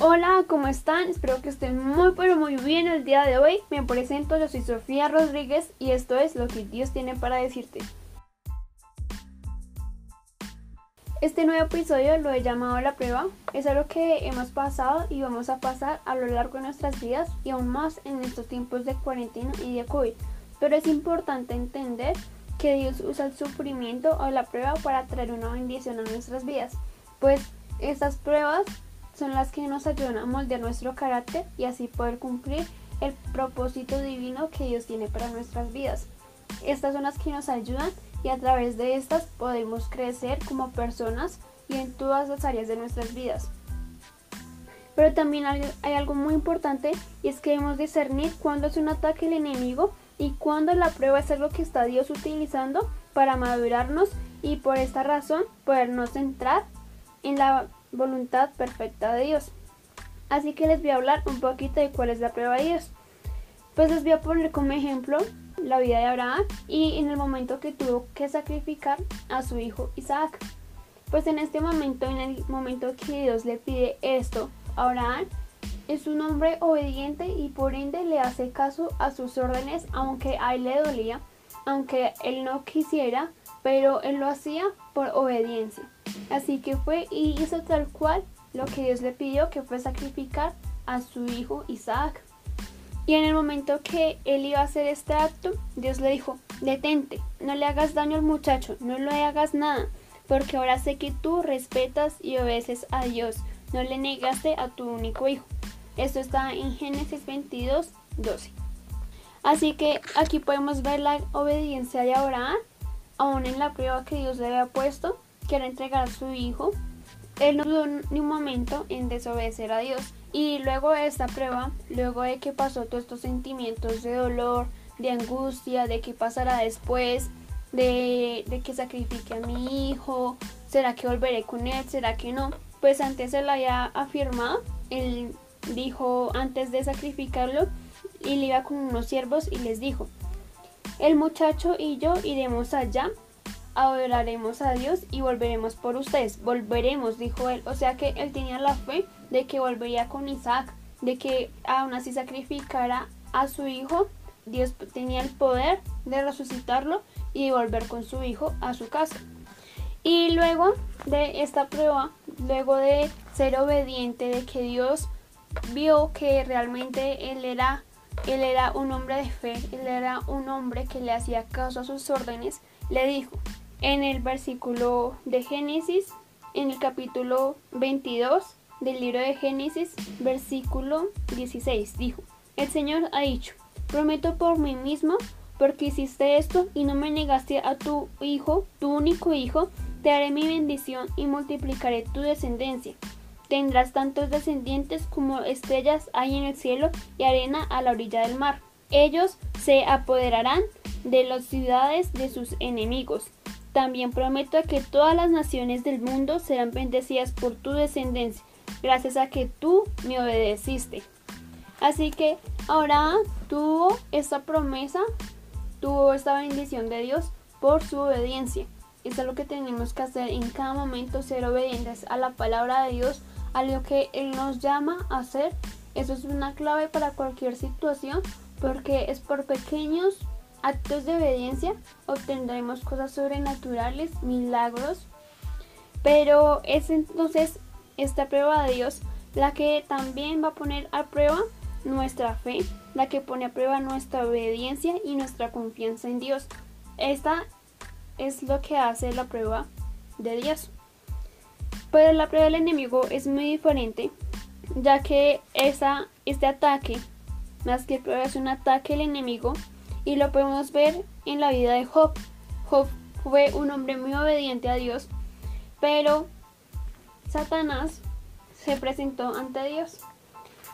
Hola, ¿cómo están? Espero que estén muy pero muy bien el día de hoy. Me presento, yo soy Sofía Rodríguez y esto es lo que Dios tiene para decirte. Este nuevo episodio lo he llamado La prueba. Es algo que hemos pasado y vamos a pasar a lo largo de nuestras vidas y aún más en estos tiempos de cuarentena y de COVID. Pero es importante entender que Dios usa el sufrimiento o la prueba para traer una bendición a nuestras vidas. Pues estas pruebas son las que nos ayudan a moldear nuestro carácter y así poder cumplir el propósito divino que Dios tiene para nuestras vidas. Estas son las que nos ayudan y a través de estas podemos crecer como personas y en todas las áreas de nuestras vidas. Pero también hay, algo muy importante y es que debemos discernir cuándo es un ataque el enemigo y cuándo la prueba es algo que está Dios utilizando para madurarnos y por esta razón podernos centrar en la voluntad perfecta de Dios. Así que les voy a hablar un poquito de cuál es la prueba de Dios. Pues les voy a poner como ejemplo la vida de Abraham y en el momento que tuvo que sacrificar a su hijo Isaac. Pues en este momento, en el momento que Dios le pide esto a Abraham, es un hombre obediente y por ende le hace caso a sus órdenes, aunque a él le dolía, aunque él no quisiera, pero él lo hacía por obediencia. Así que fue y hizo tal cual lo que Dios le pidió, que fue sacrificar a su hijo Isaac. Y en el momento que él iba a hacer este acto, Dios le dijo, detente, no le hagas daño al muchacho, no le hagas nada, porque ahora sé que tú respetas y obedeces a Dios, no le negaste a tu único hijo. Esto está en Génesis 22, 12. Así que aquí podemos ver la obediencia de Abraham, aún en la prueba que Dios le había puesto, quiere entregar a su hijo, él no dudó ni un momento en desobedecer a Dios. Y luego de esta prueba, luego de que pasó todos estos sentimientos de dolor, de angustia, de qué pasará después, de, de que sacrifique a mi hijo, ¿será que volveré con él? ¿Será que no? Pues antes él había afirmado, él dijo antes de sacrificarlo, y le iba con unos siervos y les dijo, el muchacho y yo iremos allá adoraremos a Dios y volveremos por ustedes. Volveremos, dijo él. O sea que él tenía la fe de que volvería con Isaac, de que aún así sacrificara a su hijo. Dios tenía el poder de resucitarlo y volver con su hijo a su casa. Y luego de esta prueba, luego de ser obediente, de que Dios vio que realmente él era, él era un hombre de fe, él era un hombre que le hacía caso a sus órdenes, le dijo, en el versículo de Génesis, en el capítulo 22 del libro de Génesis, versículo 16, dijo, el Señor ha dicho, prometo por mí mismo, porque hiciste esto y no me negaste a tu hijo, tu único hijo, te haré mi bendición y multiplicaré tu descendencia. Tendrás tantos descendientes como estrellas hay en el cielo y arena a la orilla del mar. Ellos se apoderarán de las ciudades de sus enemigos también prometo que todas las naciones del mundo serán bendecidas por tu descendencia, gracias a que tú me obedeciste. Así que ahora tuvo esta promesa, tuvo esta bendición de Dios por su obediencia. Eso es lo que tenemos que hacer en cada momento, ser obedientes a la palabra de Dios, a lo que Él nos llama a hacer. Eso es una clave para cualquier situación, porque es por pequeños actos de obediencia obtendremos cosas sobrenaturales, milagros, pero es entonces esta prueba de Dios la que también va a poner a prueba nuestra fe, la que pone a prueba nuestra obediencia y nuestra confianza en Dios. Esta es lo que hace la prueba de Dios. Pero la prueba del enemigo es muy diferente, ya que esa, este ataque, más que prueba, es un ataque al enemigo y lo podemos ver en la vida de Job. Job fue un hombre muy obediente a Dios, pero Satanás se presentó ante Dios.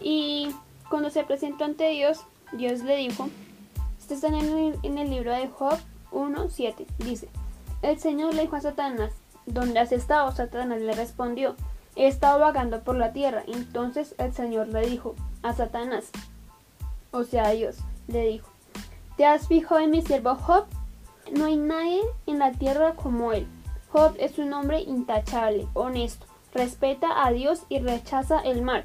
Y cuando se presentó ante Dios, Dios le dijo, esto está en el, en el libro de Job 1.7, dice, el Señor le dijo a Satanás, ¿dónde has estado? Satanás le respondió, he estado vagando por la tierra. Entonces el Señor le dijo a Satanás, o sea, a Dios, le dijo, ¿Te has fijado en mi siervo Job? No hay nadie en la tierra como él. Job es un hombre intachable, honesto, respeta a Dios y rechaza el mal.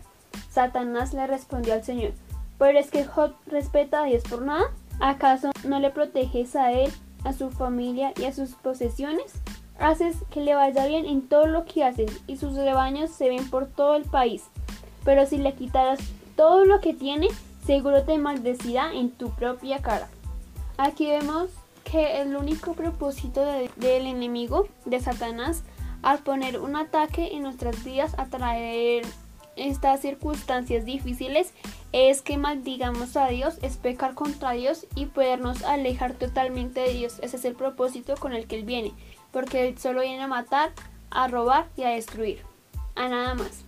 Satanás le respondió al Señor, ¿pero es que Job respeta a Dios por nada? ¿Acaso no le proteges a él, a su familia y a sus posesiones? Haces que le vaya bien en todo lo que haces y sus rebaños se ven por todo el país. Pero si le quitaras todo lo que tiene, seguro te maldecirá en tu propia cara. Aquí vemos que el único propósito del enemigo, de Satanás, al poner un ataque en nuestras vidas, a traer estas circunstancias difíciles, es que maldigamos a Dios, es pecar contra Dios y podernos alejar totalmente de Dios. Ese es el propósito con el que Él viene, porque Él solo viene a matar, a robar y a destruir, a nada más.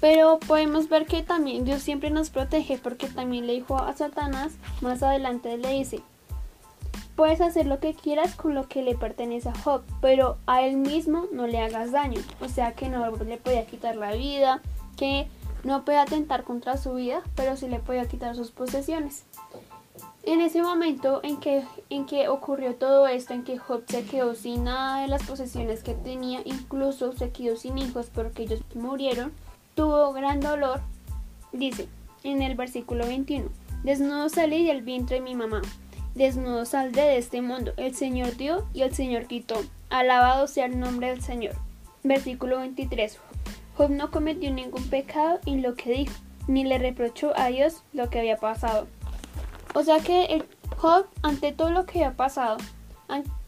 Pero podemos ver que también Dios siempre nos protege porque también le dijo a Satanás, más adelante le dice, puedes hacer lo que quieras con lo que le pertenece a Job, pero a él mismo no le hagas daño. O sea que no le podía quitar la vida, que no puede atentar contra su vida, pero sí le podía quitar sus posesiones. En ese momento en que, en que ocurrió todo esto, en que Job se quedó sin nada de las posesiones que tenía, incluso se quedó sin hijos porque ellos murieron, tuvo gran dolor, dice en el versículo 21, desnudo salí del vientre de mi mamá, desnudo saldré de este mundo, el Señor dio y el Señor quitó, alabado sea el nombre del Señor. Versículo 23, Job no cometió ningún pecado en lo que dijo, ni le reprochó a Dios lo que había pasado. O sea que Job, ante todo lo que había pasado,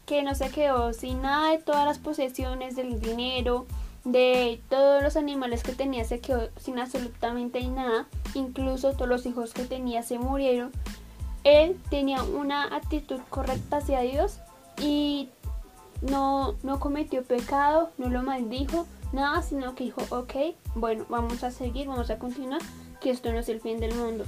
que no se quedó sin nada de todas las posesiones, del dinero, de todos los animales que tenía se quedó sin absolutamente nada, incluso todos los hijos que tenía se murieron. Él tenía una actitud correcta hacia Dios y no, no cometió pecado, no lo maldijo, nada, sino que dijo, ok, bueno, vamos a seguir, vamos a continuar, que esto no es el fin del mundo.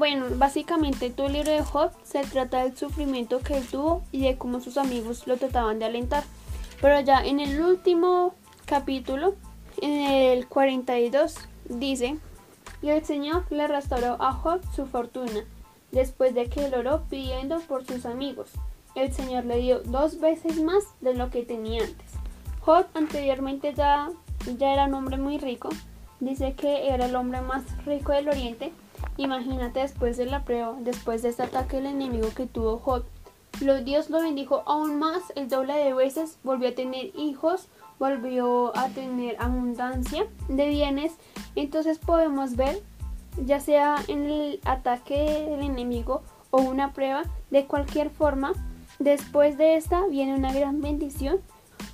Bueno, básicamente todo el libro de Job se trata del sufrimiento que él tuvo y de cómo sus amigos lo trataban de alentar. Pero ya en el último capítulo, en el 42, dice, y el Señor le restauró a Job su fortuna, después de que él oró pidiendo por sus amigos. El Señor le dio dos veces más de lo que tenía antes. Job anteriormente ya, ya era un hombre muy rico, dice que era el hombre más rico del oriente. Imagínate después de la prueba, después de este ataque el enemigo que tuvo Job, Dios lo bendijo aún más, el doble de veces, volvió a tener hijos, volvió a tener abundancia de bienes. Entonces podemos ver, ya sea en el ataque del enemigo o una prueba, de cualquier forma, después de esta viene una gran bendición.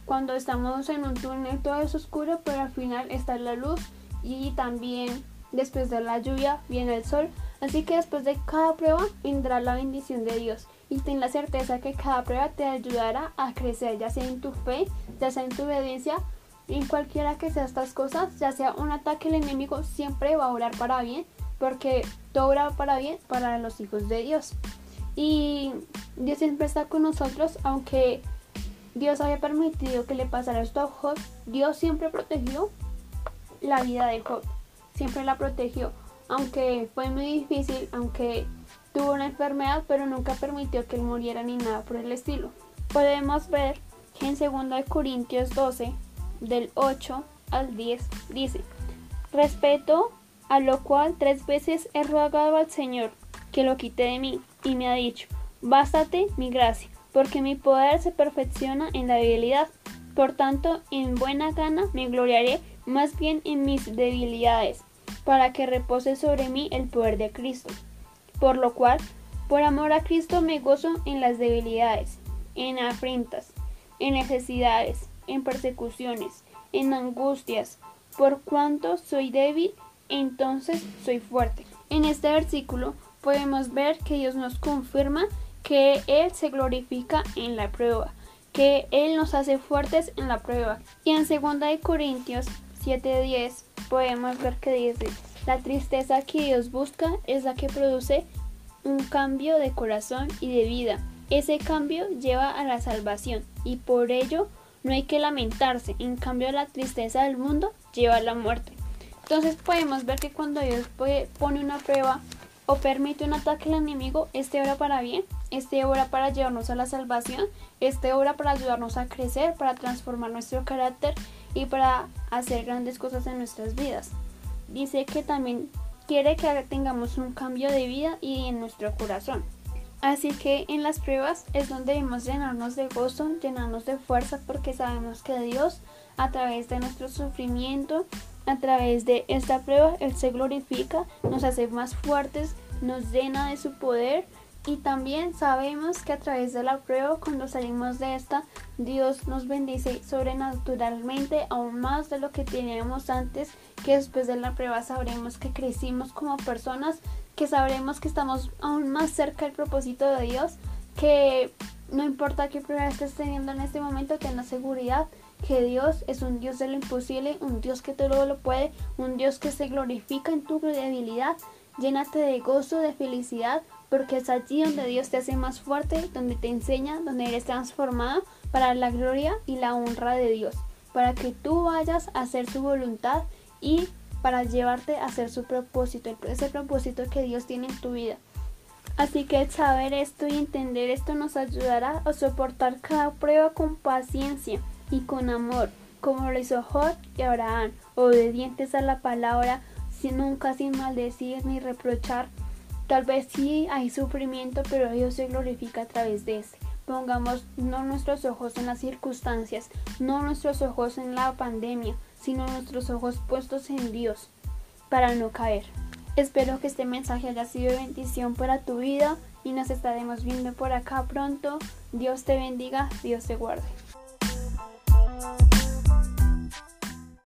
Cuando estamos en un túnel todo es oscuro, pero al final está la luz y también después de la lluvia viene el sol. Así que después de cada prueba vendrá la bendición de Dios y ten la certeza que cada prueba te ayudará a crecer, ya sea en tu fe, ya sea en tu obediencia, en cualquiera que sea estas cosas, ya sea un ataque el enemigo, siempre va a orar para bien, porque todo obra para bien para los hijos de Dios. Y Dios siempre está con nosotros, aunque Dios había permitido que le pasara esto a Job, Dios siempre protegió la vida de Job, siempre la protegió, aunque fue muy difícil, aunque Tuvo una enfermedad, pero nunca permitió que él muriera ni nada por el estilo. Podemos ver que en 2 Corintios 12, del 8 al 10, dice, respeto a lo cual tres veces he rogado al Señor que lo quite de mí, y me ha dicho, bástate mi gracia, porque mi poder se perfecciona en la debilidad. Por tanto, en buena gana me gloriaré más bien en mis debilidades, para que repose sobre mí el poder de Cristo por lo cual, por amor a Cristo me gozo en las debilidades, en afrentas, en necesidades, en persecuciones, en angustias, por cuanto soy débil, entonces soy fuerte. En este versículo podemos ver que Dios nos confirma que Él se glorifica en la prueba, que Él nos hace fuertes en la prueba. Y en 2 Corintios 7:10 podemos ver que dice, la tristeza que Dios busca es la que produce un cambio de corazón y de vida. Ese cambio lleva a la salvación y por ello no hay que lamentarse. En cambio la tristeza del mundo lleva a la muerte. Entonces podemos ver que cuando Dios pone una prueba o permite un ataque al enemigo, este obra para bien, este obra para llevarnos a la salvación, este obra para ayudarnos a crecer, para transformar nuestro carácter y para hacer grandes cosas en nuestras vidas. dice que también quiere que tengamos un cambio de vida y en nuestro corazón. Así que en las pruebas es donde debemos llenarnos de gozo, llenarnos de fuerza, porque sabemos que Dios, a través de nuestro sufrimiento, a través de esta prueba, Él se glorifica, nos hace más fuertes, nos llena de su poder y también sabemos que a través de la prueba, cuando salimos de esta, Dios nos bendice sobrenaturalmente aún más de lo que teníamos antes, que después de la prueba sabremos que crecimos como personas, que sabremos que estamos aún más cerca del propósito de Dios, que no importa qué prueba estés teniendo en este momento, ten la seguridad que Dios es un Dios de lo imposible, un Dios que todo lo puede, un Dios que se glorifica en tu debilidad. Llénate de gozo, de felicidad, porque es allí donde Dios te hace más fuerte, donde te enseña, donde eres transformada para la gloria y la honra de Dios, para que tú vayas a hacer su voluntad y para llevarte a hacer su propósito, ese propósito que Dios tiene en tu vida. Así que saber esto y entender esto nos ayudará a soportar cada prueba con paciencia y con amor, como lo hizo Job y Abraham, obedientes a la palabra, sin nunca sin maldecir ni reprochar Tal vez sí hay sufrimiento, pero Dios se glorifica a través de ese. Pongamos no nuestros ojos en las circunstancias, no nuestros ojos en la pandemia, sino nuestros ojos puestos en Dios para no caer. Espero que este mensaje haya sido de bendición para tu vida y nos estaremos viendo por acá pronto. Dios te bendiga, Dios te guarde.